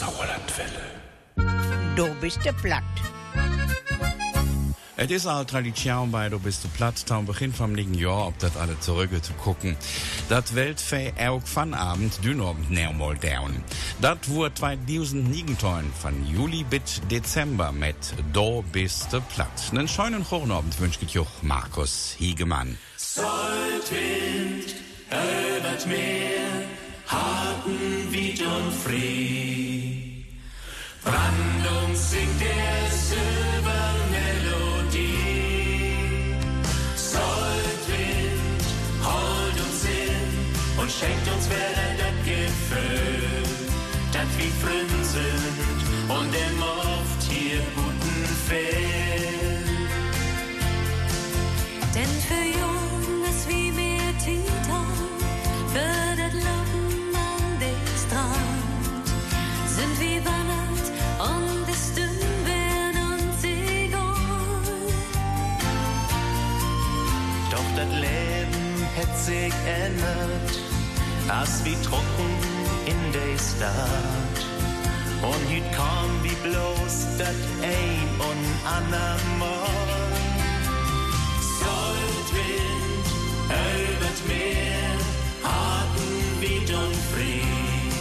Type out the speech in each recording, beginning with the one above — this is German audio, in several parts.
Sauerlandwelle. Du bist der platt. Es ist auch Tradition bei Du bist du platt, am Beginn vom liegen Jahr, ob das alle zurück zu gucken. Das Weltfei auch von Abend dünobend mal down. Das wurde 2009 von Juli bis Dezember mit Du bist du platt. Einen schönen Hornabend wünscht ich auch Markus Hiegemann. Soldwind, über Meer, harten Wied und Free. Brandung singt der Silbermelodie. Soldwind, hold uns in und schenkt uns wieder sich ändert, als wie trocken in der Stadt. Und hüt kam wie bloß dat ein und andermal. Soldwind, übert Meer, harten Wied und Fried.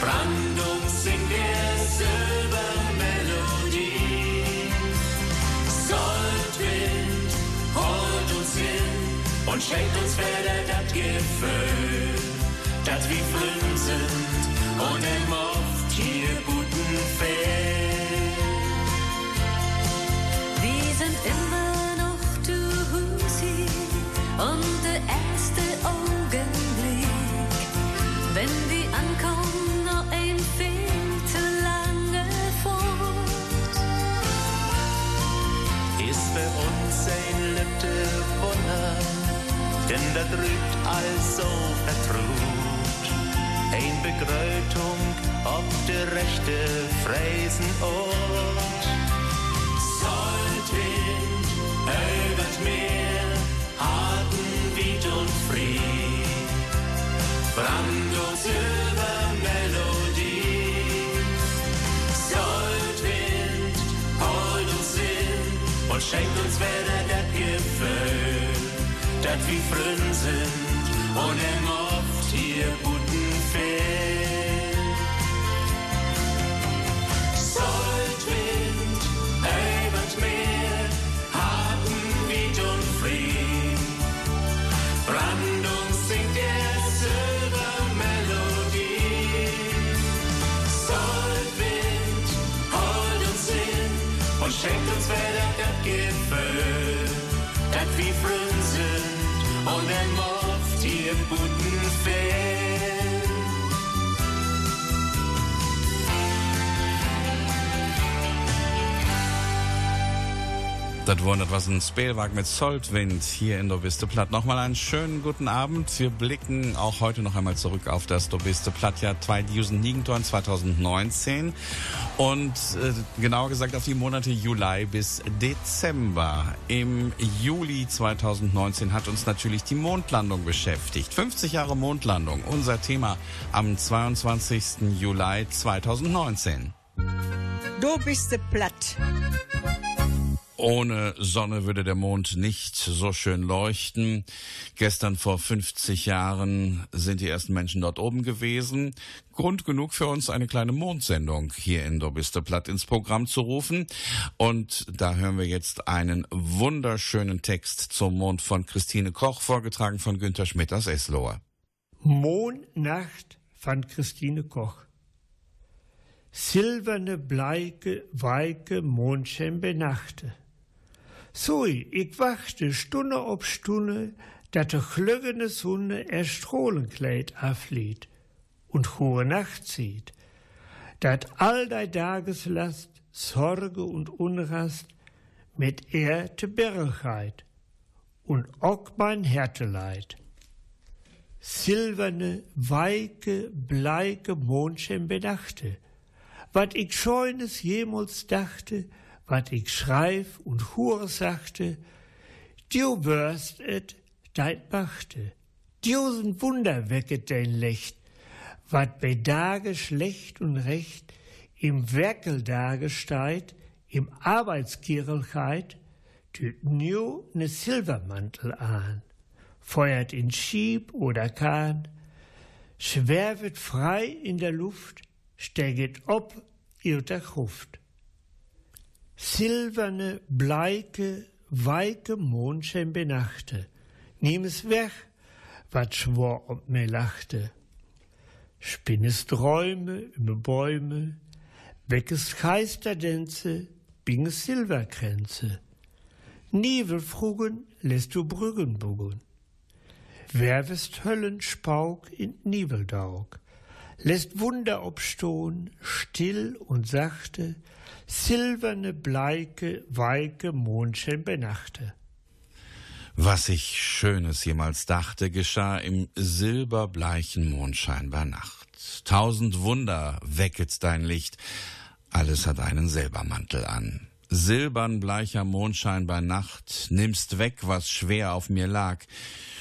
Brandung singt der Silbermelodie. Und schenkt uns wieder das Gefühl, dass wir frün sind und im oft hier guten denn da drückt alles so vertraut. Ein Begrötung ob der rechte Fräsenort. Soldwind, übert Meer, harten Wied und Fried. Brandung, Silbermelodie. Soldwind, holt uns in und schenkt uns wieder das Gefühl, dass wir frün sind und im oft hier guten Fehl. Soldwind, übert Meer, harten Wied und Fried. Brandung singt der Silbermelodie. Soldwind, holt uns hin und schenkt uns wieder das Gefühl, oft hier guten Das wundert was ein Spielwag mit Soldwind hier in Dobiste Platt. Nochmal einen schönen guten Abend. Wir blicken auch heute noch einmal zurück auf das Dobiste Plattjahr 2019 und äh, genauer gesagt auf die Monate Juli bis Dezember. Im Juli 2019 hat uns natürlich die Mondlandung beschäftigt. 50 Jahre Mondlandung, unser Thema am 22. Juli 2019. Du bist der platt. Ohne Sonne würde der Mond nicht so schön leuchten. Gestern vor 50 Jahren sind die ersten Menschen dort oben gewesen. Grund genug für uns, eine kleine Mondsendung hier in Dobiste Platt ins Programm zu rufen. Und da hören wir jetzt einen wunderschönen Text zum Mond von Christine Koch, vorgetragen von Günter Schmidt aus Eslohe. Mondnacht von Christine Koch. Silberne, bleike, weike Mondschein benachte. Sui, ich wachte Stunde ob Stunde, dat de glüggene Sonne er Strohlenkleid afliet und hohe Nacht zieht, dat all dei Dageslast, Sorge und Unrast mit er te Bergheit und auch mein Härteleid. Silberne, weike, bleike Mondschein bedachte, wat ich scheunes jemals dachte, wat ich schreif und hure sagte, du wirst et deit machte, diesen Wunder wecket dein Licht, wat bei Tage schlecht und recht im Werkel dargesteit, im Arbeitskirchelkeit, tüt new ne Silbermantel an, feuert in Schieb oder Kahn, schwervet frei in der Luft, steget ob ihr der Gruft. Silberne, bleike, weike Mondschein benachte, nimm es weg, wat schwor ob mir lachte. Spinnest Träume über Bäume, weckes Geisterdänze, binges Silberkränze. Nievelfrugen lässt du Brüggen bugen. Werwest Höllenspauk in Nieveldaug, lässt Wunder obstohn, still und sachte, silberne, bleike, weike Mondschein benachte. Was ich Schönes jemals dachte, geschah im silberbleichen Mondschein bei Nacht. Tausend Wunder wecket dein Licht, alles hat einen Silbermantel an. Silbern bleicher Mondschein bei Nacht, nimmst weg, was schwer auf mir lag,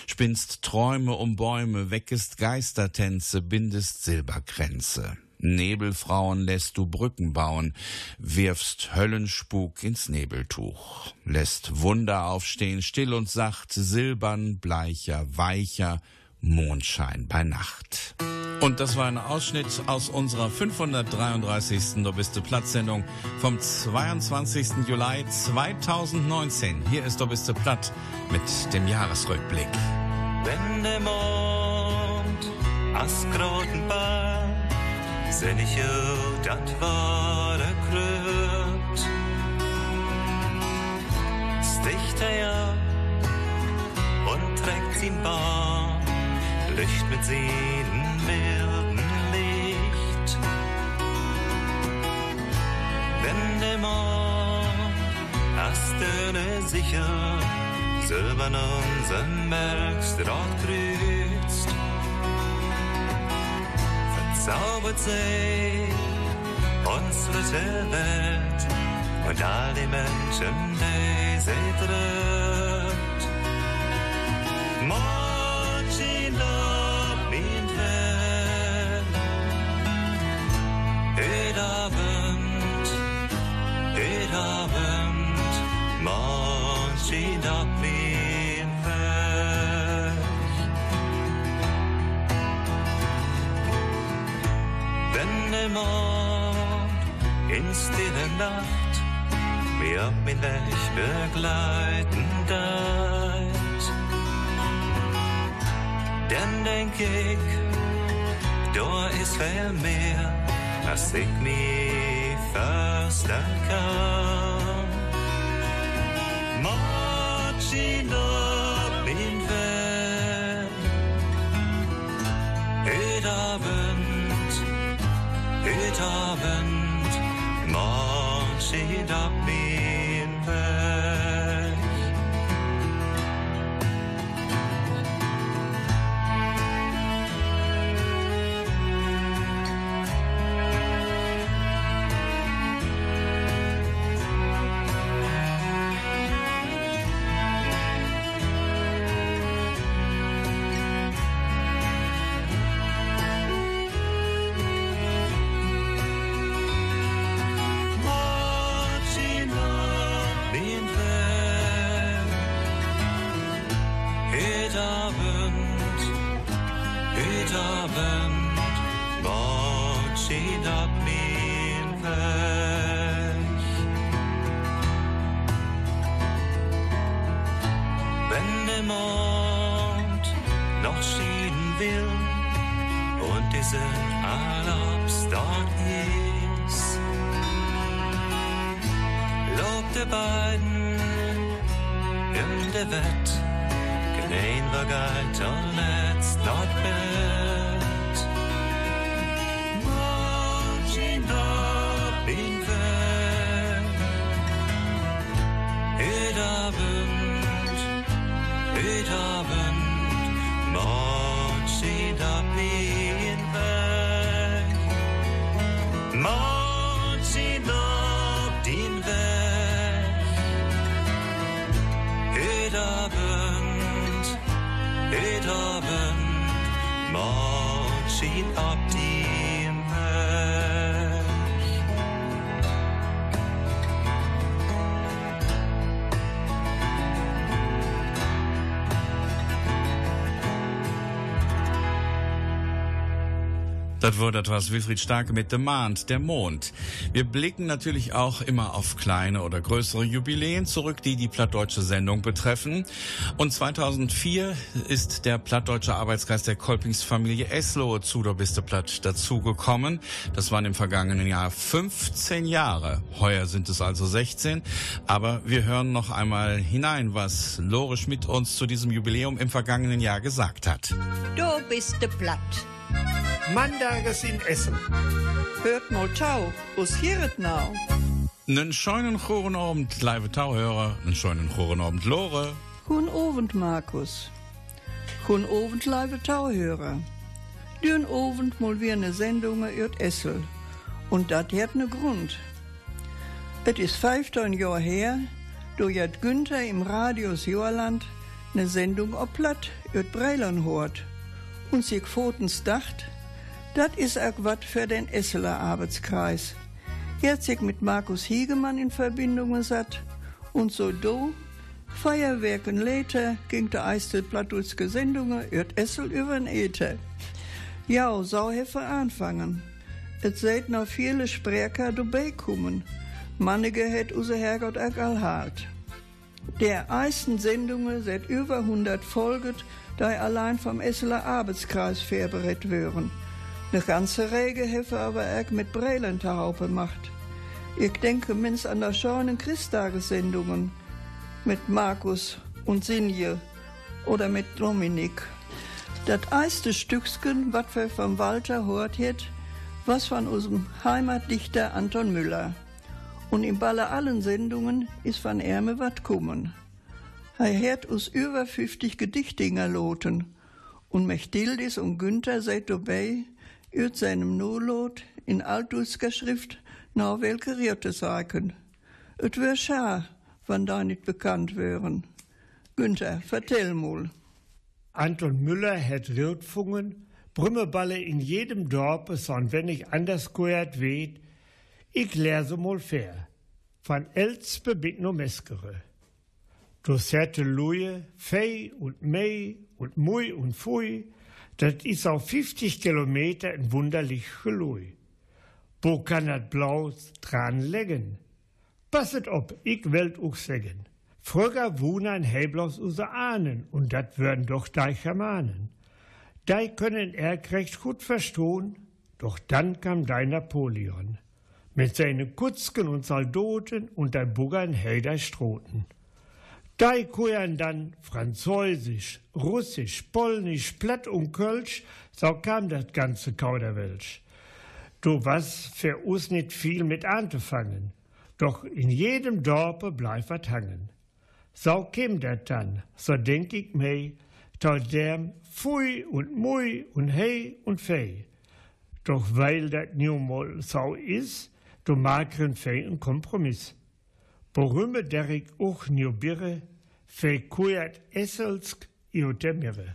spinnst Träume um Bäume, weckest Geistertänze, bindest Silberkränze. Nebelfrauen lässt du Brücken bauen, wirfst Höllenspuk ins Nebeltuch, lässt Wunder aufstehen, still und sacht, silbern, bleicher, weicher, Mondschein bei Nacht. Und das war ein Ausschnitt aus unserer 533. Du bist Platt-Sendung vom 22. Juli 2019. Hier ist Du bist Platt mit dem Jahresrückblick. Wenn der Mond aus ich jo, dat war der Kröt. Sticht er ja und trägt ihn Bahn, Licht mit Seelen milden Licht. Wenn der hast du sicher, silbern unser Melkstraat grüßt, verzaubert sie unsere Welt und all die Menschen, die sie trifft. Mond in stille Nacht. Mir auf min Weg begleiten deit, dann denk ich, da ist viel mehr, als ich mir försten kann. Marching Ed Abend, marching up in Das wurde etwas Wilfried Starke mit Demand, der Mond. Wir blicken natürlich auch immer auf kleine oder größere Jubiläen zurück, die die plattdeutsche Sendung betreffen. Und 2004 ist der plattdeutsche Arbeitskreis der Kolpingsfamilie Eslohe zu der Biste Platt dazugekommen. Das waren im vergangenen Jahr 15 Jahre. Heuer sind es also 16. Aber wir hören noch einmal hinein, was Lore Schmidt uns zu diesem Jubiläum im vergangenen Jahr gesagt hat. Du bist platt. Mandages in Essen. Hört mal Tau, us hieret nou. Nen scheunen choren Abend, live Tauhörer, nen scheunen choren Abend, Lore. Guten Abend, Markus. Guten Abend, live Tauhörer. Dürn Abend mal wieder eine Sendung über Essel. Und dat hat ne Grund. Es ist 15 Jahre her, da hat Günther im Radios Joerland ne Sendung ob Platt über Breilern hort. Und sich votens dacht, dat is auch wat für den Esseler Arbeitskreis. Er hat sich mit Markus Hiegemann in Verbindung gesetzt und so do, Feuerwerken later, ging der Eistel Plattdutske Sendungen über Essel über den Äther. Ja, so hefe anfangen. Et seid noch viele Sprecher dabei kommen. Mannige het unser Herrgott auch halt. Der ersten Sendungen seit über 100 folget, da er allein vom Esseler Arbeitskreis verberät wären. Ne ganze Rege hefe aber auch mit Brelentaupe macht. Ich denke minst an der schönen Christtagessendungen mit Markus und Sinje oder mit Dominik. Das erste Stückchen, was wir vom Walter hört hat, was von unserem Heimatdichter Anton Müller. Und in Balle allen Sendungen ist von Ärme wat kommen. Er hat uns über 50 Gedichtinger loten. Und Mechtildis und Günther seid dabei, üt seinem Nolot in altusker Schrift nach welche Rierte sagen. Et wär schar, wann da nicht bekannt wären. Günther, vertell mal. Anton Müller hat Wirtfungen, Brümmeballe in jedem Dorf, son wenn ich anders gehört weet, ich lese mal fair. Von Elspe bit no Meskere. Du serte Luje, Fei und Mei und Mui und Fui, das is auf 50 Kilometer ein wunderlich Gelui. Wo kann dat Blau dran legen? Passet op, ich will auch sagen. Früher wohnen Heblos unsere Ahnen und dat würden doch die Germanen. Die können er recht gut verstehen, doch dann kam dein Napoleon. Mit seinen Kutzken und Soldaten und der Buggern Helder Stroten. Die können dann Französisch, Russisch, Polnisch, Platt und Kölsch, so kam das ganze Kauderwelsch. Du was für uns nicht viel mit anzufangen, doch in jedem Dorpe bleibt wat hangen. So kim dat dann, so denk ich mei, dem Fui und Mui und Hey und Fei. Doch weil dat nu mal so is, du magren Fei ein Kompromiss. Borümme derik auch nu birre, Fei kujat der Mirre.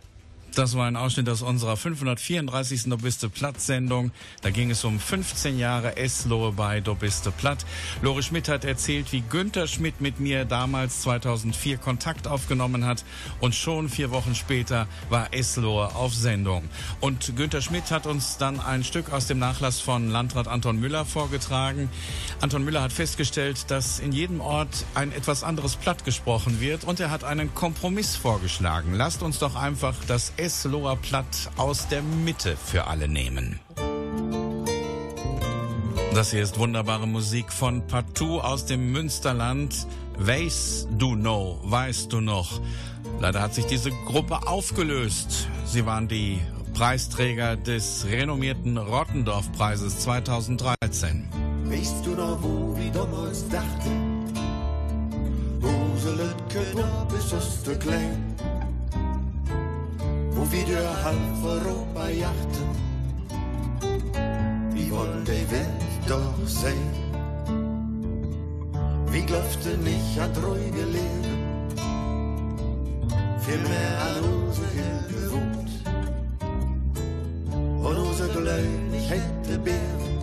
Das war ein Ausschnitt aus unserer 534. Dobiste Platt-Sendung. Da ging es um 15 Jahre Eslohe bei Dobiste Platt. Lore Schmidt hat erzählt, wie Günther Schmidt mit mir damals 2004 Kontakt aufgenommen hat. Und schon vier Wochen später war Eslohe auf Sendung. Und Günther Schmidt hat uns dann ein Stück aus dem Nachlass von Landrat Anton Müller vorgetragen. Anton Müller hat festgestellt, dass in jedem Ort ein etwas anderes Platt gesprochen wird. Und er hat einen Kompromiss vorgeschlagen. Lasst uns doch einfach das Esloher Platt aus der Mitte für alle nehmen. Das hier ist wunderbare Musik von Patou aus dem Münsterland. Weißt du noch, weißt du noch? Leider hat sich diese Gruppe aufgelöst. Sie waren die Preisträger des renommierten Rottendorf-Preises 2013. Weißt du noch, wo wir damals dachten? Unsere Kinder bis es zu klein wir durch halb Europa jachten. Wie wollen die Welt doch sehen? Wie glaubte nicht an ruhige Leben? Vielmehr an unsere gewohnt. Und unser Glück hätte Bären.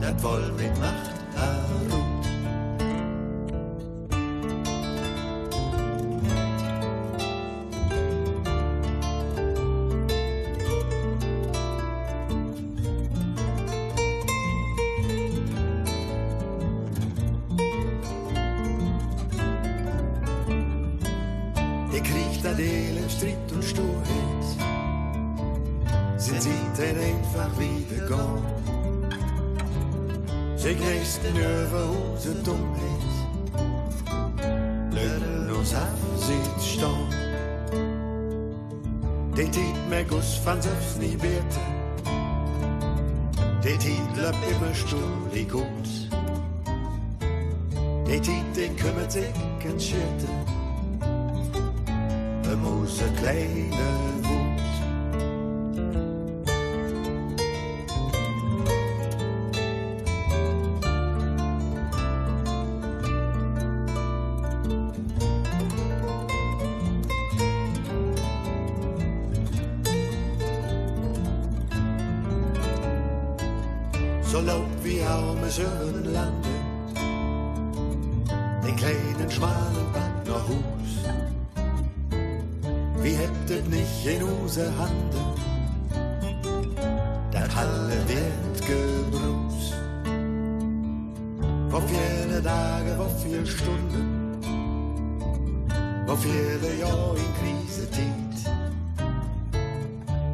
Das wohl mit Macht herum. Die gut. Arme zullen landen, den kleinen schmalen Bad nach Hus. Wie hättet nicht in unsere Handen, dat alle wird gebrust. Vor viele Tage, vor viele Stunden, vor viele Jahre in Krise tiet.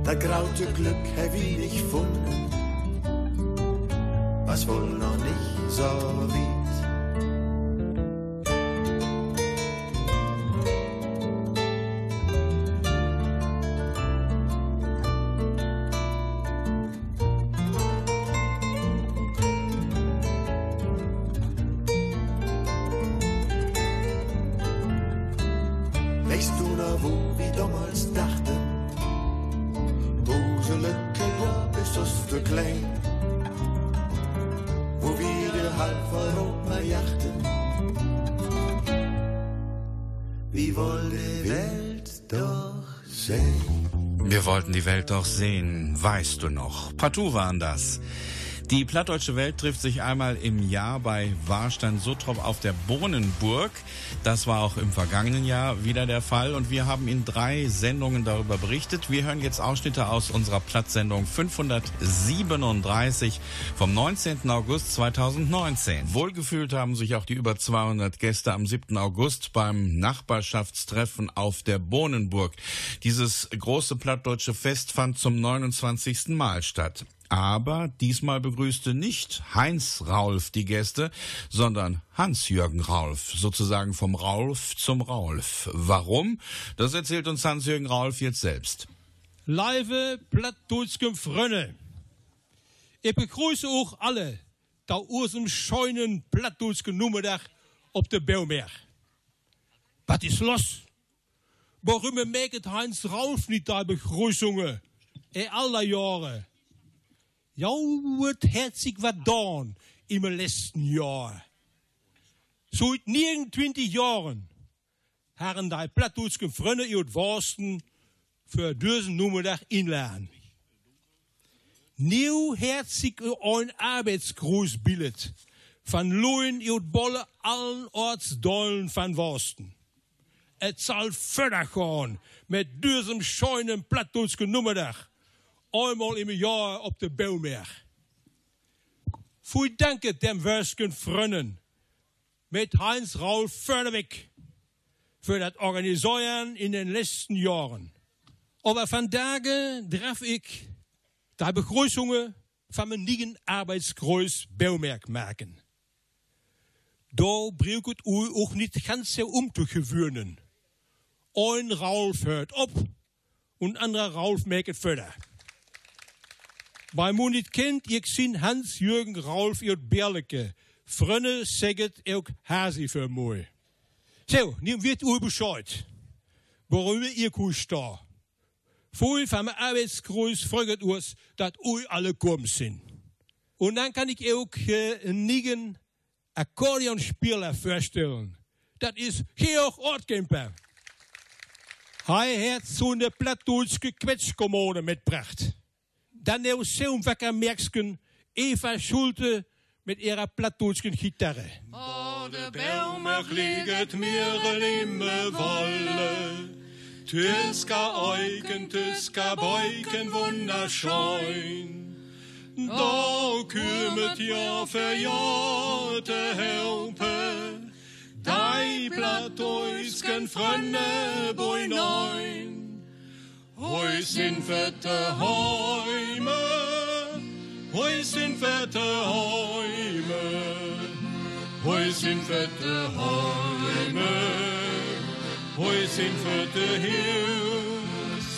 Das graute Glück hab ich nicht gefunden, was wohl noch nicht so weit. Doch sehen, weißt du noch. Partout waren das. Die Plattdeutsche Welt trifft sich einmal im Jahr bei Warstein Suttrop auf der Bohnenburg. Das war auch im vergangenen Jahr wieder der Fall und wir haben in drei Sendungen darüber berichtet. Wir hören jetzt Ausschnitte aus unserer Plattsendung 537 vom 19. August 2019. Wohlgefühlt haben sich auch die über 200 Gäste am 7. August beim Nachbarschaftstreffen auf der Bohnenburg. Dieses große plattdeutsche Fest fand zum 29. Mal statt. Aber diesmal begrüßte nicht Heinz Raulf die Gäste, sondern Hans-Jürgen Raulf, sozusagen vom Raulf zum Raulf. Warum? Das erzählt uns Hans-Jürgen Raulf jetzt selbst. Live Plattdeutsche Frönne. Ich begrüße auch alle, da dem scheunen Plattdeutsche Nummerdag op de Bouwberg. Was ist los? Warum merkt Heinz Raulf nicht da Begrüßungen? In aller Jahre. Ja, wird herzlich was getan im letzten Jahr. Seit 29 Jahren haben die Plattdeutsche Freunde ihr Worsten für diesen Nummerdag inladen. Nieuw herzig ein Arbeitsgruß bildet van Loen ihr Bolle allen Ortsdollen van Worsten. Es soll verder gaan met diesem scheunen Plattdeutsche Nummerdag einmal im Jahr op de Bouwberg. Voor danke dem Wörsken Frönnen mit Heinz Raul Förderweg für das Organisieren in den letzten Jahren. Aber vandaag draf ich die Begrüßungen von mijn nieuwen Arbeitskreuz Bouwmerk maken. Da braucht u auch nicht ganz sehr um zu gewöhnen. Ein Raulf hört op und anderer Raulf merkt förder. Bei mo niet kent, ik zien Hans-Jürgen Raulf ihr Berleke. Frönne säget ook Hasi für mooi. So, nu wird u Bescheid. Worüber ihr kuscht da. Voll vom Arbeitskreuz fragt uns, dass u alle kommen sind. Und dann kann ich auch äh, einen Akkordeonspieler vorstellen. Das ist Georg Ortkemper. Hij hat so eine plattdeutsche Quetschkommode mitgebracht. Dann der Seumwecker Merksken Eva Schulte mit ihrer plattdeutschen Gitarre. Oh, de Baumerk liegt mir immer Wolle. Tüska Eugen, Tüska Beuken, wunderschön. Da kümmert ja für Jahr de Helpe. Dei platt oisken frönne boi neun. Hoi sin fette Heime, hoi sin fette Heime, hoi sin fette Heime, hoi sin fette Hills,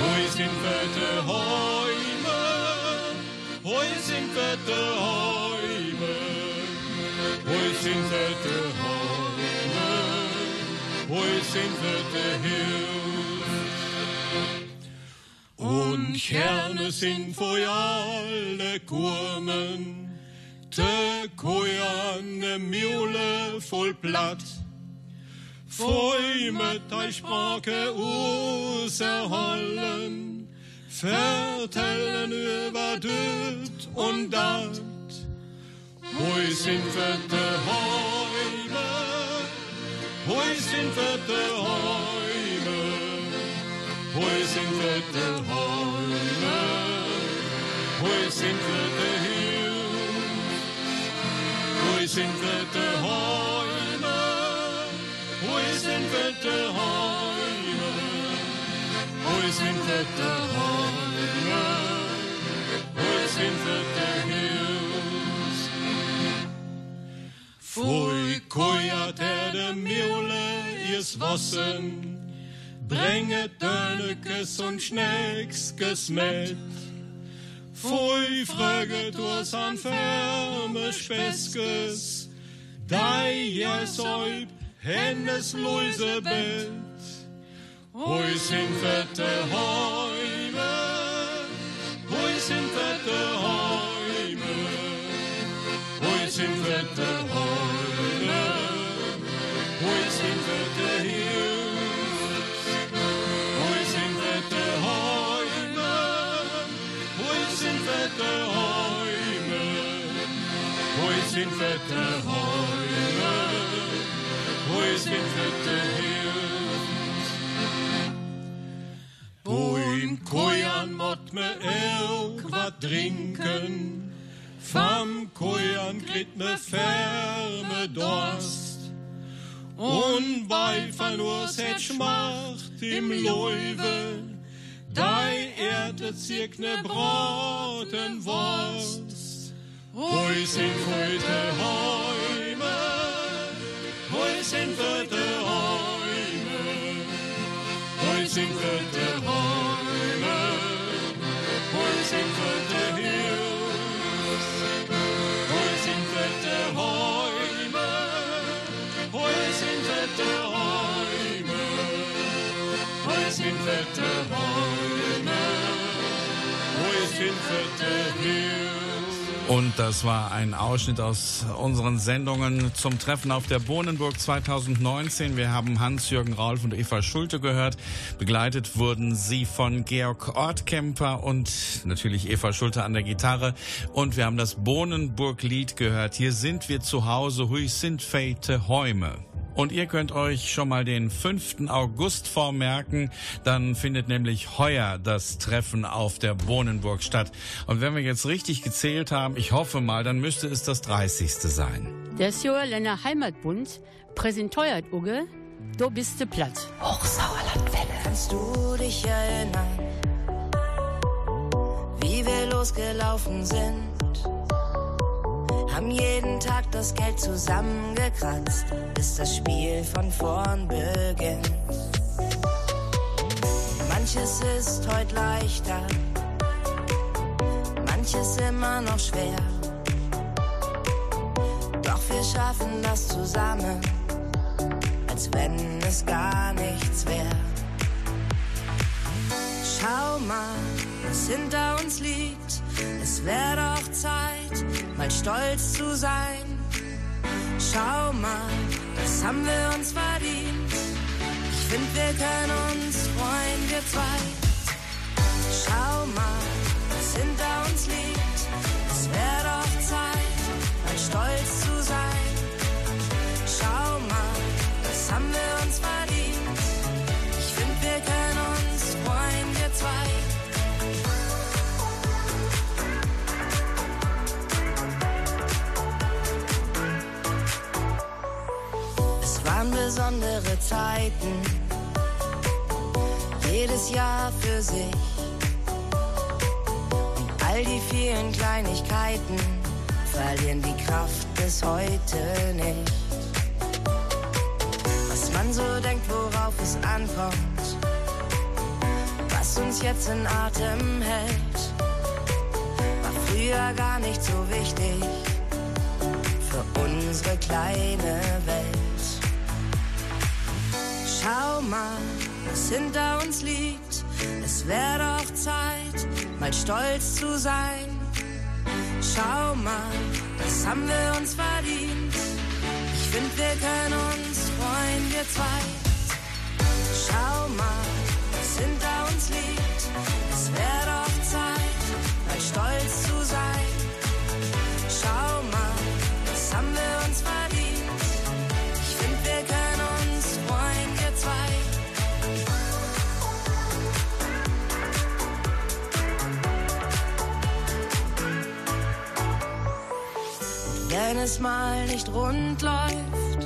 hoi sin fette Heime, hoi sin fette Heime, hoi sin fette Heime, hoi sin fette Hills. Und Kerne sind vor alle Kurmen, te kojane Mule voll platt. Foi mit ei Sprache auserhallen, vertellen über düt und dat. Hoi sind fette Heime, hoi sind fette Heime, hoi sind fette Heime, hoi sind fette Hills, hoi sind fette Heime, hoi sind fette Heime, hoi sind fette Heime, hoi sind fette Hills. Foi kojat er de mjole is wassen, brenget dönekes und schnäckskes med. Foi fröget oss an färme speskes, dei jes oib hennes loise bett. Hoi sin fette heime, hoi sin fette heime, hoi sin fette heime, hoi sin fette hills. Boim kojan mått me elk wat drinken, Vam kojan glitt me ferme dorst, Und bei oss het schmacht im Leuwe, Dei erde zirkne braten Wurst. Hoi sind heute Heime, hoi sind heute Heime, hoi sind heute Heime, hoi sind heute Hills, hoi sind heute Heime, hoi sind heute Heime, hoi sind heute Heime, hoi sind heute Hills. Und das war ein Ausschnitt aus unseren Sendungen zum Treffen auf der Bohnenburg 2019. Wir haben Hans-Jürgen Raulf und Eva Schulte gehört. Begleitet wurden sie von Georg Ortkemper und natürlich Eva Schulte an der Gitarre. Und wir haben das Bohnenburg-Lied gehört. Hier sind wir zu Hause, hui sind fete Häume. Und ihr könnt euch schon mal den 5. August vormerken. Dann findet nämlich heuer das Treffen auf der Bohnenburg statt. Und wenn wir jetzt richtig gezählt haben, ich hoffe mal, dann müsste es das 30. sein. Der Länder Heimatbund präsentiert Uge, du bist du platt. Hochsauerlandwelle. Kannst du dich erinnern, wie wir losgelaufen sind? Haben jeden Tag das Geld zusammengekratzt, bis das Spiel von vorn beginnt. Manches ist heute leichter, manches immer noch schwer. Doch wir schaffen das zusammen, als wenn es gar nichts wäre. Schau mal, was hinter uns liegt. Es wäre doch Zeit, mal stolz zu sein. Schau mal, das haben wir uns verdient. Ich find, wir können uns freuen, wir zwei. Schau mal, was hinter uns liegt. Es wäre doch Zeit, mal stolz zu sein. Schau mal, das haben wir besondere Zeiten, jedes Jahr für sich. Und all die vielen Kleinigkeiten verlieren die Kraft bis heute nicht. Was man so denkt, worauf es ankommt, was uns jetzt in Atem hält, war früher gar nicht so wichtig für unsere kleine Welt. Schau mal, was hinter uns liegt. Es wäre doch Zeit, mal stolz zu sein. Schau mal, das haben wir uns verdient. Ich finde, wir können uns freuen, wir zwei. Schau mal, was hinter uns liegt. Es wäre doch Zeit, mal stolz zu sein. Schau mal, das haben wir uns verdient. Wenn es mal nicht rund läuft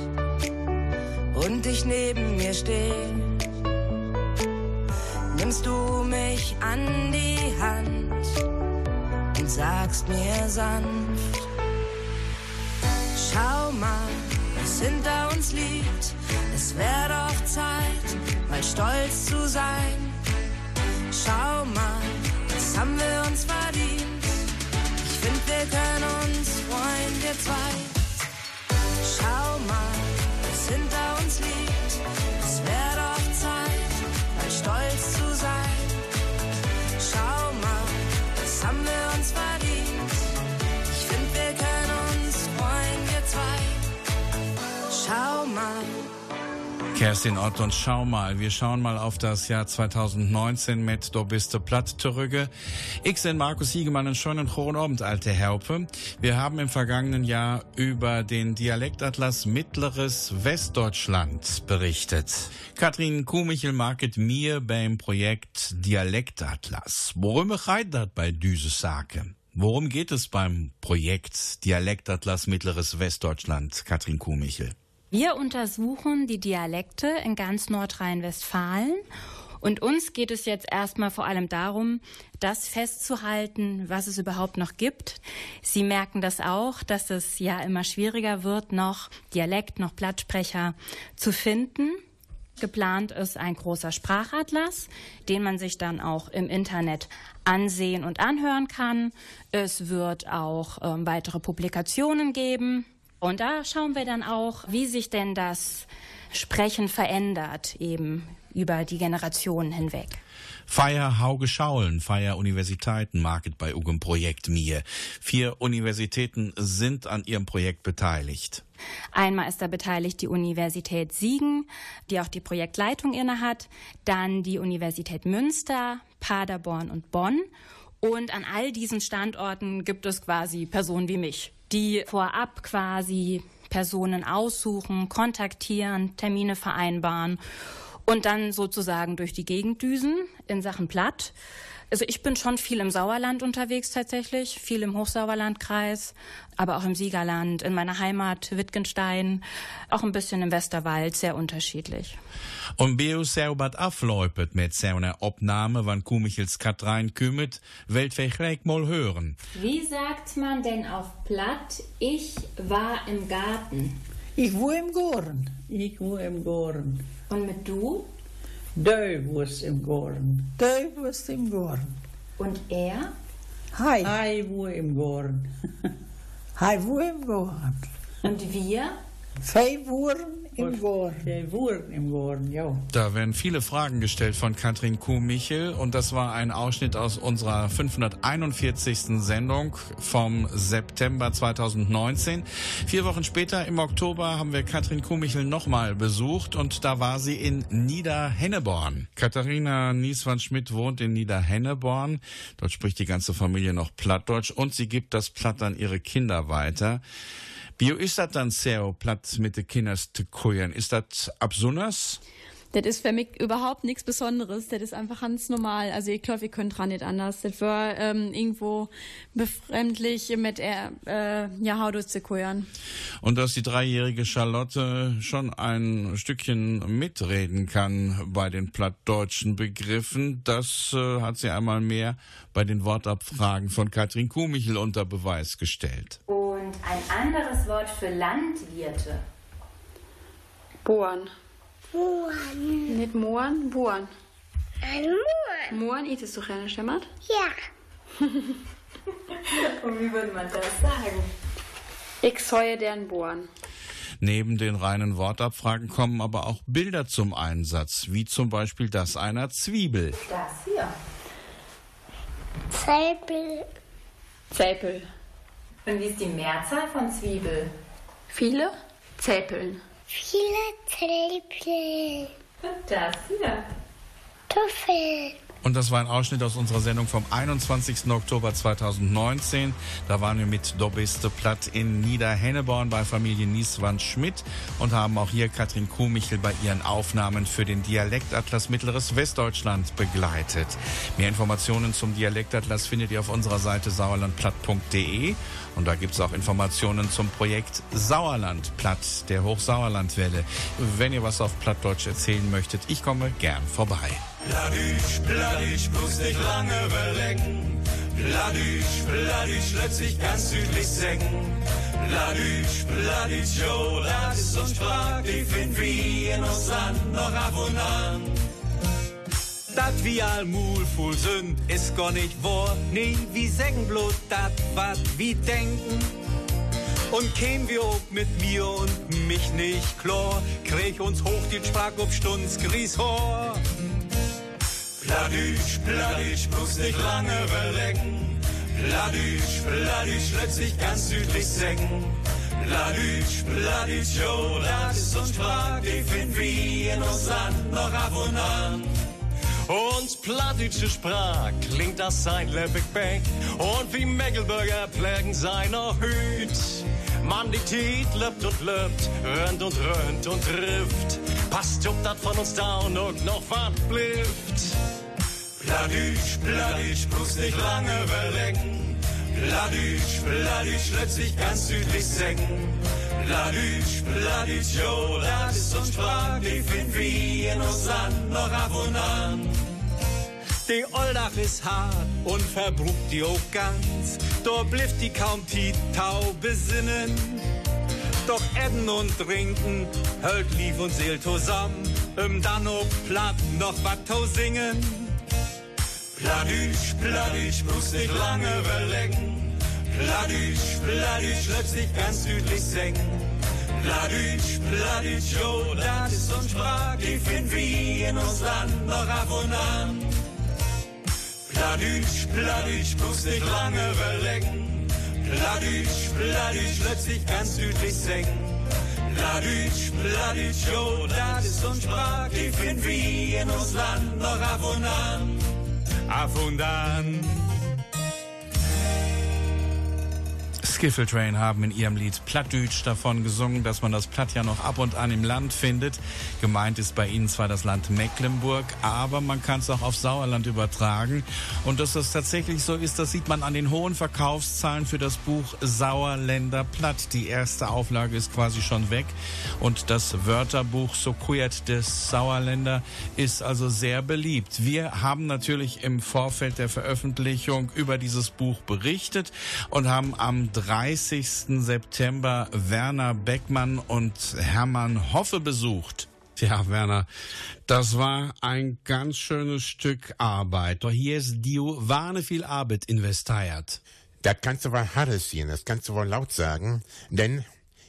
und ich neben mir stehe, nimmst du mich an die Hand und sagst mir sanft, schau mal, was hinter uns liegt. Es wäre doch Zeit, mal stolz zu sein. Schau mal, das haben wir uns verdient. Ich finde, wir können uns freuen, wir zwei. Schau mal, was hinter uns liegt. Es wäre doch Zeit, mal stolz zu sein. Schau mal, das haben wir uns verdient. Ich finde, wir können uns freuen, wir zwei. Schau mal. Kerstin Ott und schau mal, wir schauen mal auf das Jahr 2019 mit Do biste platt zurück. Ich bin Markus Hiegemann und schönen guten Abend, alte Herpe. Wir haben im vergangenen Jahr über den Dialektatlas Mittleres Westdeutschland berichtet. Katrin Kumichel market mir beim Projekt Dialektatlas. Worum geht das bei düse Sake? Worum geht es beim Projekt Dialektatlas Mittleres Westdeutschland, Katrin Kumichel? Wir untersuchen die Dialekte in ganz Nordrhein-Westfalen und uns geht es jetzt erstmal vor allem darum, das festzuhalten, was es überhaupt noch gibt. Sie merken das auch, dass es ja immer schwieriger wird, noch Dialekt, noch Blattsprecher zu finden. Geplant ist ein großer Sprachatlas, den man sich dann auch im Internet ansehen und anhören kann. Es wird auch ähm, weitere Publikationen geben. Und da schauen wir dann auch, wie sich denn das Sprechen verändert, eben über die Generationen hinweg. Feier Hauge Schaulen, Feier Universitäten Market bei Ugem Projekt Mir. Vier Universitäten sind an ihrem Projekt beteiligt. Einmal ist da beteiligt die Universität Siegen, die auch die Projektleitung innehat, dann die Universität Münster, Paderborn und Bonn. Und an all diesen Standorten gibt es quasi Personen wie mich, die vorab quasi Personen aussuchen, kontaktieren, Termine vereinbaren und dann sozusagen durch die Gegend düsen in Sachen Platt. Also ich bin schon viel im Sauerland unterwegs tatsächlich, viel im Hochsauerlandkreis, aber auch im Siegerland, in meiner Heimat Wittgenstein, auch ein bisschen im Westerwald, sehr unterschiedlich. Und Beo Seubert afläupet mit seiner Obnahme, wann Kumichels Katrein kümmet, weltweg gleich mal hören. Wie sagt man denn auf Platt, ich war im Garten? Ich war im Garten. Ich war im Garten. Und mit du? Du warst im Garten. Du warst im Garten. Und er? Hi. Hi war im. Hi war im Garten. Und wir? Zwei waren im. Zwei waren im Garten, ja. Da werden viele Fragen gestellt von Katrin Kuh-Michel und das war ein Ausschnitt aus unserer 541. Sendung vom September 2019. Vier Wochen später im Oktober haben wir Katrin Kuh-Michel nochmal besucht und da war sie in Niederhenneborn. Katharina Nieswand-Schmidt wohnt in Niederhenneborn. Dort spricht die ganze Familie noch Plattdeutsch und sie gibt das Platt an ihre Kinder weiter. Bio ist das dann sehr platt mit den Kindern zu kuren? Ist das absonders? Das ist für mich überhaupt nichts Besonderes. Das ist einfach ganz normal. Also ich glaube, wir können dran nicht anders. Das war ähm, irgendwo befremdlich mit äh, äh, ja, Haudo zu kuren. Und dass die dreijährige Charlotte schon ein Stückchen mitreden kann bei den plattdeutschen Begriffen, das äh, hat sie einmal mehr bei den Wortabfragen von Katrin Kumichel unter Beweis gestellt. Und ein anderes Wort für Landwirte. Bohren. Mohren. Nicht Mohren, Bohren. Ein Mohren. Mohren, itest du gerne, Stemmert? Ja. Und wie würde man das sagen? Ich säue deren Bohren. Neben den reinen Wortabfragen kommen aber auch Bilder zum Einsatz, wie zum Beispiel das einer Zwiebel. Das hier. Zäpel. Zäpel. Und wie ist die Mehrzahl von Zwiebel? Viele? Zäpeln. Viele Zäpel. Das hier. Tuffel. Und das war ein Ausschnitt aus unserer Sendung vom 21. Oktober 2019. Da waren wir mit Dobeste Platt in Niederhenneborn bei Familie Nieswand Schmidt und haben auch hier Katrin Kuhmichel bei ihren Aufnahmen für den Dialektatlas Mittleres Westdeutschland begleitet. Mehr Informationen zum Dialektatlas findet ihr auf unserer Seite sauerlandplatt.de und da gibt es auch Informationen zum Projekt Sauerland Platt, der Hochsauerlandwelle. Wenn ihr was auf Plattdeutsch erzählen möchtet, ich komme gern vorbei. Bladüsch, Bladüsch, muss nicht lange überlegen. Bladüsch, Bladüsch, letztlich ganz südlich senken. Bladüsch, Bladüsch, jo, das ist uns Sprach, die finden wir in uns Land noch ab und an. Dat wir allmul voll sind, ist gar nicht wahr. Nee, wie sägen bloß dat, wat wie denken. Und käm wir ob mit mir und mich nicht klar, krieg uns hoch die Sprach ob Stunds Grieshor. Bladüsch, Bladüsch, muss nicht lange überlegen. Bladüsch, Bladüsch, letztlich ganz südlich senken. Bladüsch, Bladüsch, jo, das ist uns Sprach, die finden wir in uns Land noch ab und an. Und plattdeutsche Sprach klingt das sein Leppigbeck und wie Mecklenburger pflegen seiner Hüt. Man die Tiet löppt und löppt, rönt und rönt und trifft. Passt ob dat von uns down und noch wat blifft. Bladüsch, Bladüsch, muss nicht lange überlegen. Bladüsch, Bladüsch, letztlich ganz südlich senken. Bladüsch, Bladüsch, jo, das ist uns Sprach, die finden wir in uns Land noch ab und an. Die Oldach ist hart und verbrucht die auch ganz. Da blifft die kaum die Taube sinnen. Doch Essen und Trinken hält lief und Seel zusammen. Im dann ob platt noch wat singen. Bladüsch, Bladüsch, muss nicht lange überlegen. Bladüsch, Bladüsch, letztlich ganz südlich senken. Bladüsch, Bladüsch, jo, das ist uns Sprach, die finden wir in uns Land noch ab und an. Bladüsch, Bladüsch, muss nicht lange überlegen. Bladüsch, Bladüsch, letztlich ganz südlich senken. Bladüsch, Bladüsch, jo, das ist uns Sprach, die finden wir in uns Land noch ab und an. Ab und an. Skiffle Train haben in ihrem Lied Plattdütsch davon gesungen, dass man das Platt ja noch ab und an im Land findet. Gemeint ist bei ihnen zwar das Land Mecklenburg, aber man kann es auch auf Sauerland übertragen. Und dass das tatsächlich so ist, das sieht man an den hohen Verkaufszahlen für das Buch Sauerländer Platt. Die erste Auflage ist quasi schon weg und das Wörterbuch So queert des Sauerländer ist also sehr beliebt. Wir haben natürlich im Vorfeld der Veröffentlichung über dieses Buch berichtet und haben am 30. September Werner Beckmann und Hermann Hoffe besucht. Tja, Werner, das war ein ganz schönes Stück Arbeit. Doch hier ist Dio warne viel Arbeit investiert. Das kannst du wohl Harris sehen, das kannst du wohl laut sagen, denn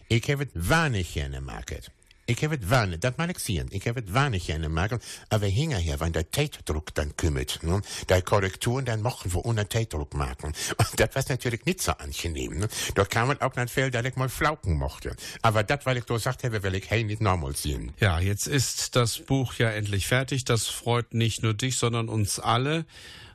ich habe es wahnsinnig gerne market. Ich habe es wahnsinnig, das mal ich sehen, ich habe es wahnsinnig gerne market, aber hinterher, wenn der Zeitdruck dann kümmert, ne, der Korrekturen dann machen wir ohne Zeitdruck machen. Und das war natürlich nicht so angenehm, ne. Da kam es auch nicht viel, dass ich mal flauken mochte. Aber das, weil ich da gesagt habe, will ich hey nicht normal sehen. Ja, jetzt ist das Buch ja endlich fertig. Das freut nicht nur dich, sondern uns alle.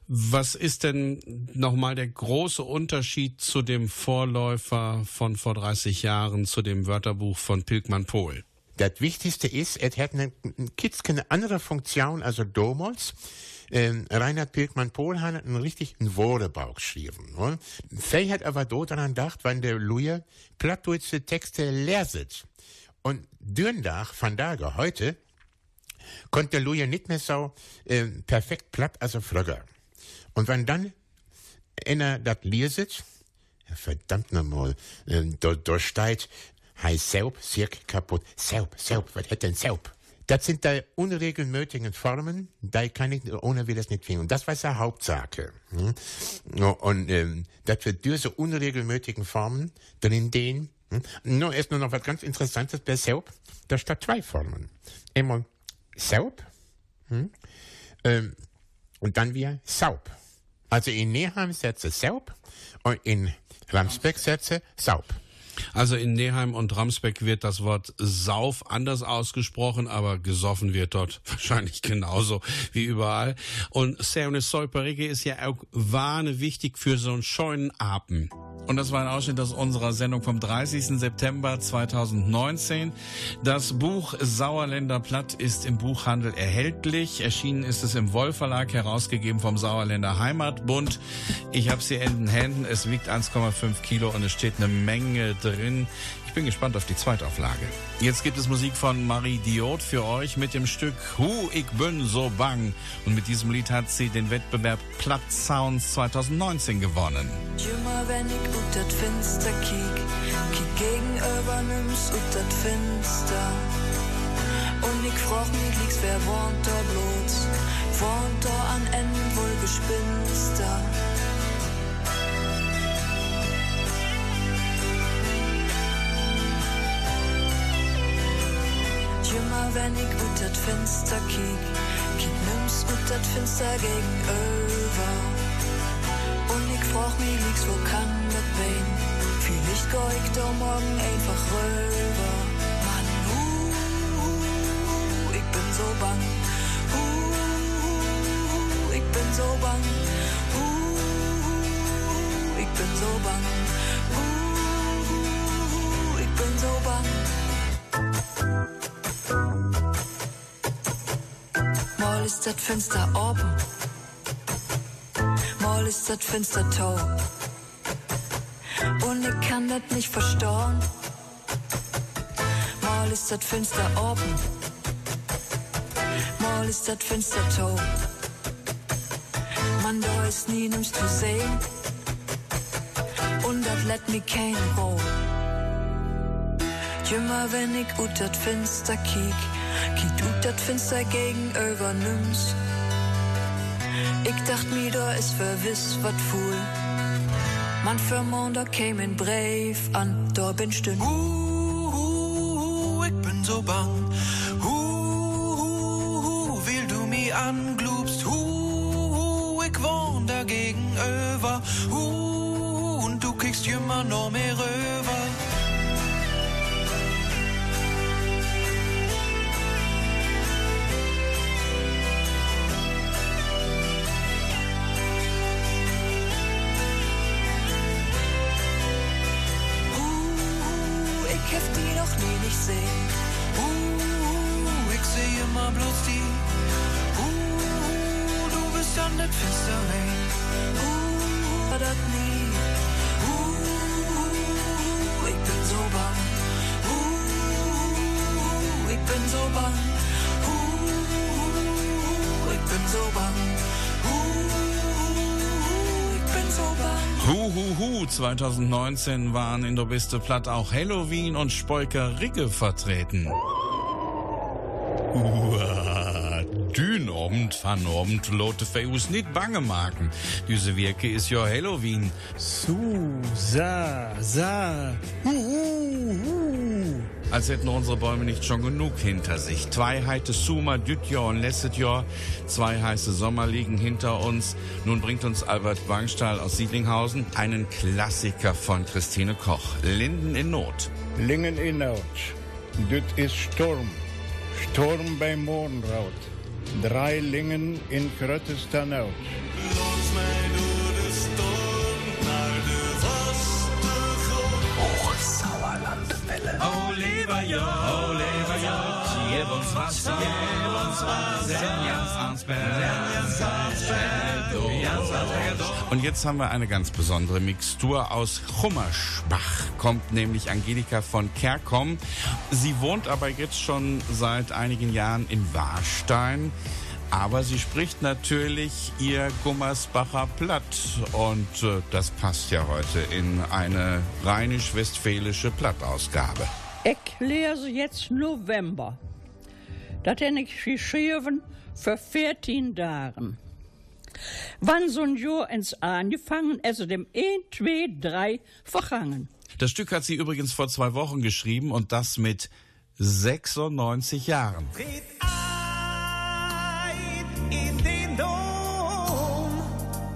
Was ist denn nochmal der große Unterschied zu dem Vorläufer von vor 30 Jahren, zu dem Wörterbuch von Pilkmann Pohl? Das Wichtigste ist, es hat eine, Kids keine andere Funktion als damals. Ähm, Reinhard Pilkmann-Pohl hat einen richtigen Wortebau geschrieben. Ne? Fey hat aber dort daran gedacht, wenn der Louis plattdeutsche Texte leset. Und Dürndach, von daher heute, konnte Louis nicht mehr so äh, perfekt platt, also flügger. Und wenn dann einer das leset, verdammt nochmal, äh, da, da steht, hei Selb, Sirk kaputt, Selb, Selb, was hätt denn Selb? Das sind die unregelmäßigen Formen, da kann ich ohne will das nicht finden. Und das war die Hauptsache. Hm? Und ähm, dass wir diese unregelmäßigen Formen drin den, hm? nur ist nur noch was ganz Interessantes bei Selb, da steht zwei Formen. Einmal Selb hm? ähm, und dann wieder Saub. Also in Neheim setze Selb und in Ramsbeck setze Saub. Also in Neheim und Ramsbeck wird das Wort Sauf anders ausgesprochen, aber gesoffen wird dort wahrscheinlich genauso wie überall. Und Seune Solperige ist ja auch wahne wichtig für so einen scheuen Apen. Und das war ein Ausschnitt aus unserer Sendung vom 30. September 2019. Das Buch Sauerländer Platt ist im Buchhandel erhältlich. Erschienen ist es im Woll Verlag, herausgegeben vom Sauerländer Heimatbund. Ich habe sie in den Händen. Es wiegt 1,5 Kilo und es steht eine Menge drin. Ich bin gespannt auf die Zweitauflage. Jetzt gibt es Musik von Marie Diot für euch mit dem Stück Hu, ich bin so bang. Und mit diesem Lied hat sie den Wettbewerb Platt Sounds 2019 gewonnen. Immer wenn ich ut dat Finster kiek, kiek gegenüber nimm's ut dat Finster. Und ich frag mich, liegt's wer wohnt da bloß, wohnt da an Enden wohl Gespinster. Wenn ich ut dat Finster kiek, kiek nimm's ut dat Finster gegenüber. Und ich frag mich, liegt's wo kann das wehen? Vielleicht geh ich da morgen einfach rüber. Mann, uh, uh, ich bin so bang. Uh, uh, ich bin so bang. Uh, uh, ich bin so bang. Ist das Fenster offen. Mal ist das Fenster taub. Und ich kann das nicht verstauen. Mal ist das Fenster offen. Mal ist das Fenster taub. Man, da ist nie nimmst zu sehen. Und das let me kein Ruhe. Immer wenn ich ut dat Fenster kiek, kiek ut dat Fenster gegenüber nimm's. Ich dacht mir, da ist verwiss wat fuhl. Man für Montag käme ein Brief an, da bin du. Uh, uh, ich bin so bang. Uh, uh, will du mi anglubst? Uh, uh, ich wohn da gegenüber. Uh, und du kriegst immer noch mehr rüber. Noch nie nicht sehen. Uh, ich seh immer bloß die. Uh, du bist an das Fenster rein. Uh, das nie. Uh, ich bin so bang. Uh, ich bin so bang. Uh, ich bin so bang. Hu Hu Hu 2019 waren in der Biste Platt auch Halloween und Spolker Rigge vertreten. Uah, Dünobend, vanobend, lote Feus nicht bange maken. Diese Wirke ist ja Halloween. Su, sa, sa, hu, hu, hu. Als hätten unsere Bäume nicht schon genug hinter sich. Zwei heite Summer, Dütjahr und Lessetjahr, zwei heiße Sommer liegen hinter uns. Nun bringt uns Albert Bangstahl aus Siedlinghausen einen Klassiker von Christine Koch. Linden in Not. Lingen in Not. Dit is storm. Storm bij Morgenrood. Drei Lingen in grootste nood. Los mij door de storm naar de vaste grond. Hochsauerlandwelle. Oh, lever ja, oh, lever ja, was van ons was en Jans Und jetzt haben wir eine ganz besondere Mixtur aus Chummerschbach. Kommt nämlich Angelika von Kerkom. Sie wohnt aber jetzt schon seit einigen Jahren in Warstein. Aber sie spricht natürlich ihr Gummersbacher Platt. Und äh, das passt ja heute in eine rheinisch-westfälische Plattausgabe. Ich lese jetzt November. Das habe ich geschrieben für 14 Tagen. Wann so ein Jahr ins angefangen, also dem 1, 2, 3 vergangen. Das Stück hat sie übrigens vor zwei Wochen geschrieben und das mit 96 Jahren. Tritt ein in den Dom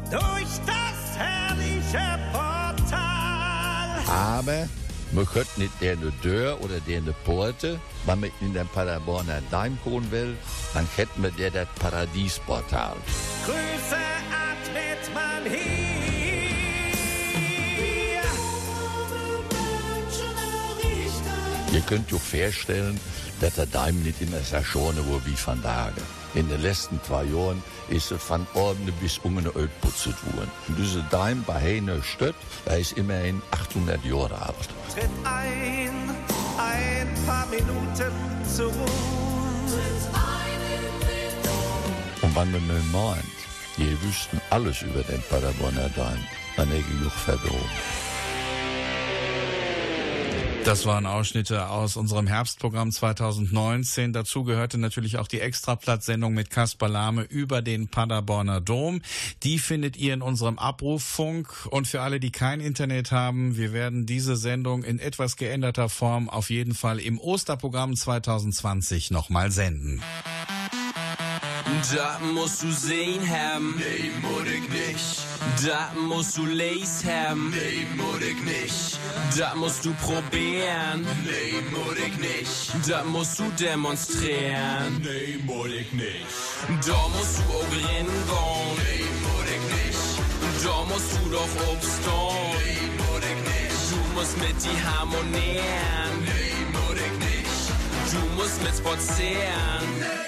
durch das herrliche Portal. Aber man könnte nicht der eine Tür oder der eine Porte, wenn man in den Paderborner Daim kommen will, dann hätten wir der das Paradiesportal. Grüße atmet man hier. Ihr könnt euch vorstellen, dass der Daim nicht immer so schön war wie von Tage. In den letzten zwei Jahren ist es von Abend bis um eine Ölputz worden. Und dieser Daim bei Heine Stött, der ist immerhin 800 Jahre alt. Tritt ein, ein paar Minuten zur Ruhe. Und wenn man mir meint, ihr wüssten alles über den Paderborner Daim, dann hätte ich auch verdrohen. Das waren Ausschnitte aus unserem Herbstprogramm 2019. Dazu gehörte natürlich auch die Extrablatt-Sendung mit Kaspar Lahme über den Paderborner Dom. Die findet ihr in unserem Abrufffunk. Und für alle, die kein Internet haben, wir werden diese Sendung in etwas geänderter Form auf jeden Fall im Osterprogramm 2020 nochmal senden. Da musst du sehen haben. Nee, muss ich nicht. Da musst du Lace haben. Nee, muss ich nicht. Da musst du probieren. Nee, muss ich nicht. Da musst du demonstrieren. Nee, muss ich nicht. Da musst du auch rennen. Nee, muss ich nicht. Da musst du doch obstehen. Nee, muss ich nicht. Du musst mit die harmonieren. Nee, muss ich nicht. Du musst mit spazieren. Nee,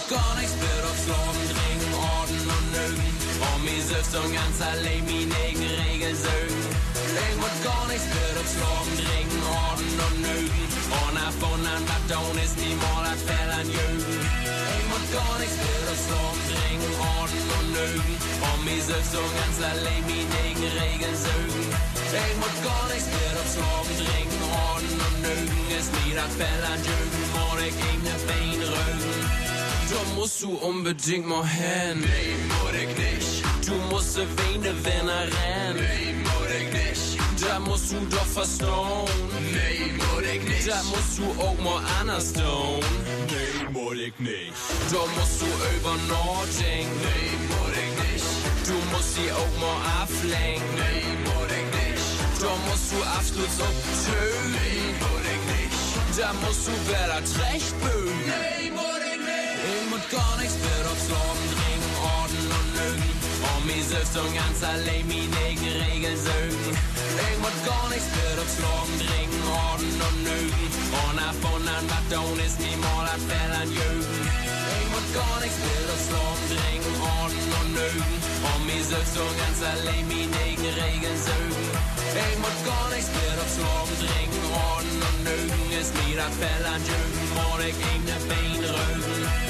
nicht. Gar nichts mehr aufs Leben dringen, Orden und Nögen. Und mir selbst und ganz allein meine eigene Regel sögen. Ich muss gar nichts mehr aufs Leben dringen, Orden und Nögen. Und auf wundern, was down ist, die hat Fell an Jügen. Ich muss gar nichts mehr aufs Leben dringen, Orden und Nögen. Und mir selbst und ganz allein meine eigene Regel sögen. Ich muss gar nichts mehr aufs Leben dringen, Orden und Nögen. Ist mir das Fell an Jügen, und ich gegen ne Bein rögen. Da musst du unbedingt mal hin. Nee, ich nicht. Du musst Wene Winnerin. Nee, muss ich nicht. Da musst du doch verstehen. Nee, ich nicht. Da musst du auch mal anders tun. Nee, ich nicht. Da musst du über nachdenken. Nee, ich nicht. Du musst sie auch mal ablenken. Nee, ich nicht. Da musst du absolut so töten. Nee, ich nicht. Da musst du wer das Recht bögen. Nee, muss ich nicht. Ich muss gar nichts mehr aufs Leben dringen, Orden und Lügen. Und mir selbst und ganz allein meine eigene Regel sögen. Ich muss gar nichts mehr aufs Leben dringen, Orden und Lügen. Und auf wundern, was down ist, niemals hat Fell an Jügen. Ich muss gar nichts mehr aufs Leben dringen, Orden und Lügen. Und mir selbst und ganz allein meine eigene Regel sögen. Ich muss gar nichts mehr aufs Leben dringen, Orden und Lügen. Ist mir das Fell an Jügen, und ich gegen ne Bein rögen.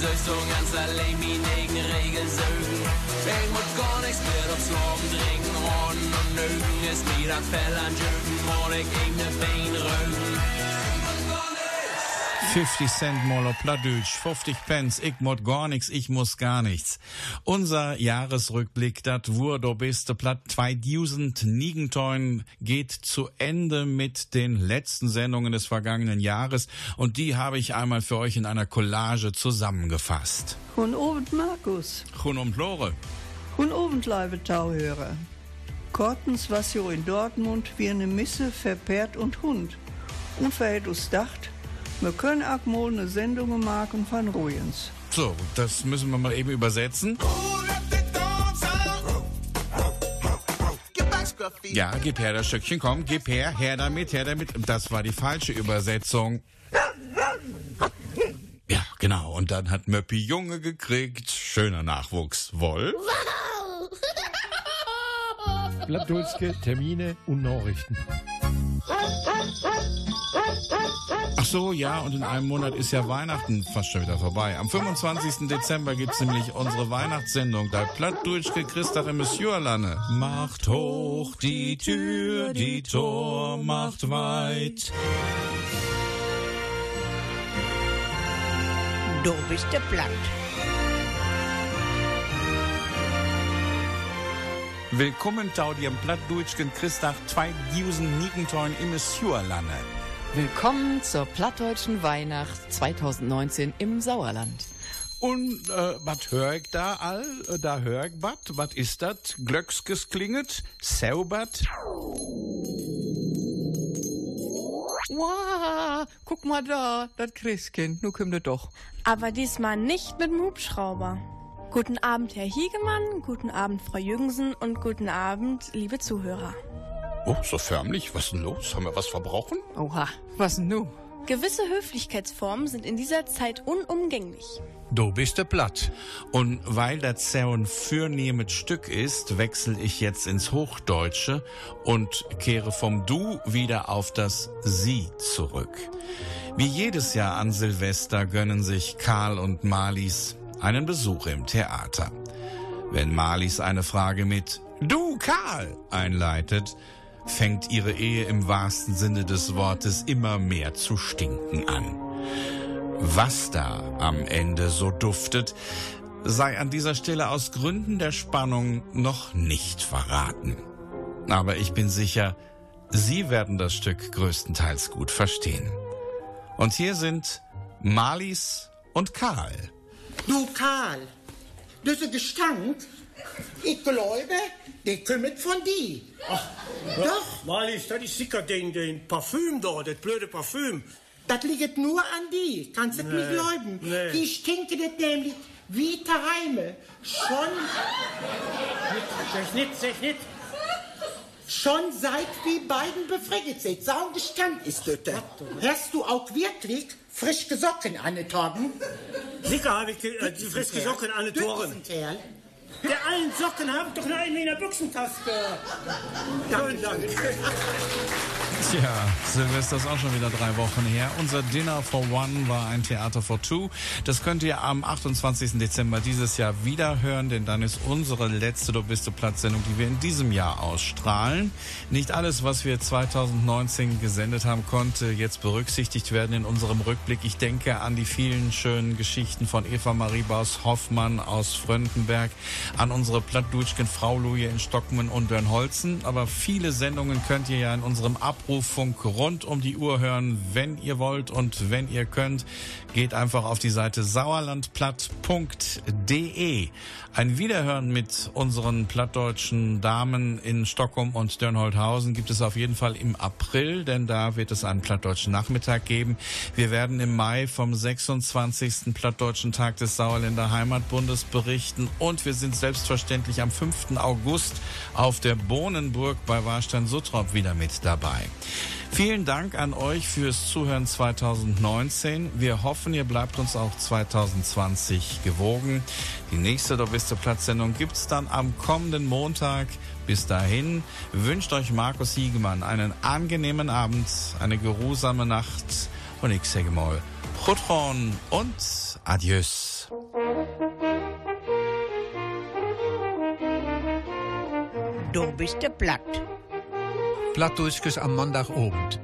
Und mir selbst und ganz allein meine eigene Regel sögen. Ich muss gar nichts mehr aufs Leben dringen, Orden und Nögen. Ist mir das Fell an Jügen, und ich gegen ne Bein rögen. 50 Cent Moller Plattdeutsch, 50 Pence, ich mod gar nix, ich muss gar nichts. Unser Jahresrückblick, dat wur do beste Platt 2009 geht zu Ende mit den letzten Sendungen des vergangenen Jahres und die habe ich einmal für euch in einer Collage zusammengefasst. Guten Abend, Markus. Guten Abend, Lore. Guten Abend, liebe Tauhörer. Kortens was jo in Dortmund wie eine Misse verpehrt und Hund. Und verhält uns dacht, wir können auch mal eine Sendung machen von Rujens. So, das müssen wir mal eben übersetzen. Ja, gib her das Stückchen, komm, gib her, her damit, her damit. Das war die falsche Übersetzung. Ja, genau. Und dann hat Möppi Junge gekriegt. Schöner Nachwuchs. Wolf? Plattdulske Termine und Nachrichten. Ach so, ja, und in einem Monat ist ja Weihnachten fast schon wieder vorbei. Am 25. Dezember gibt's nämlich unsere Weihnachtssendung. Da Plattdulske Christach im Monsieurlanne. Macht hoch die Tür, die Tor macht weit. Du bist der Platt. Willkommen tau dir Plattdeutschen Christach 2009 im Monsieurlanne. Willkommen zur plattdeutschen Weihnacht 2019 im Sauerland. Und äh, was hör ich da all? Äh, Da hör ich wat? Was ist das? Glöckskes klinget? Saubert? Wow, guck mal da, das Christkind, nu kommt er doch. Aber diesmal nicht mit dem Hubschrauber. Guten Abend, Herr Hiegemann, guten Abend, Frau Jürgensen und guten Abend, liebe Zuhörer. Oh, so förmlich? Was ist denn los? Haben wir was verbrochen? Oha, was nu? Gewisse Höflichkeitsformen sind in dieser Zeit unumgänglich. Du bist der Platt. Und weil der Zaun fürnehmet Stück ist, wechsle ich jetzt ins Hochdeutsche und kehre vom Du wieder auf das Sie zurück. Wie jedes Jahr an Silvester gönnen sich Karl und Marlies einen Besuch im Theater. Wenn Marlies eine Frage mit Du Karl einleitet, fängt ihre Ehe im wahrsten Sinne des Wortes immer mehr zu stinken an. Was da am Ende so duftet, sei an dieser Stelle aus Gründen der Spannung noch nicht verraten. Aber ich bin sicher, Sie werden das Stück größtenteils gut verstehen. Und hier sind Marlies und Karl. Du Karl, diese Gestank, ich glaube, der kommt von dir. Doch. Marlies, das ist sicher den, den Parfüm da, das blöde Parfüm. Das liegt nur an die, kannst du Nee, nicht glauben. nee. Die stinken das nämlich wie Heime. Schon, Sag nicht, sag nicht. schon seit wir beiden befriedigt sind. Saugestank ist das. Hast du auch wirklich frische Socken an, Torben? Sicher habe ich äh, die frische Socken an den Toren. Der allen Socken habe ich doch nur einen in der Büchsentasche. Danke, danke. Tja, Silvester ist auch schon wieder drei Wochen her. Unser Dinner for One war ein Theater for Two. Das könnt ihr am 28. Dezember dieses Jahr wieder hören, denn dann ist unsere letzte Du bist du Platzsendung, die wir in diesem Jahr ausstrahlen. Nicht alles, was wir 2019 gesendet haben, konnte jetzt berücksichtigt werden in unserem Rückblick. Ich denke an die vielen schönen Geschichten von Eva Marie Baus Hoffmann aus Fröndenberg, an unsere Plattdutschken Frau Luje in Stockmann und Bernholzen. Aber viele Sendungen könnt ihr ja in unserem Abrufunk rund um die Uhr hören, wenn ihr wollt und wenn ihr könnt. Geht einfach auf die Seite sauerlandplatt.de. Ein Wiederhören mit unseren plattdeutschen Damen in Stockholm und Dörnholthausen gibt es auf jeden Fall im April, denn da wird es einen plattdeutschen Nachmittag geben. Wir werden im Mai vom 26. Plattdeutschen Tag des Sauerländer Heimatbundes berichten und wir sind selbstverständlich am 5. August auf der Bohnenburg bei Warstein-Suttrop wieder mit dabei. Vielen Dank an euch fürs Zuhören 2019. Wir hoffen, ihr bleibt uns auch 2020 gewogen. Die nächste Dobiste Platzsendung gibt's dann am kommenden Montag. Bis dahin wünscht euch Markus Hiegemann einen angenehmen Abend, eine geruhsame Nacht und ich sage mal Chutron und Adieu. Du bist Platt. Plattdeutsches am Montagabend.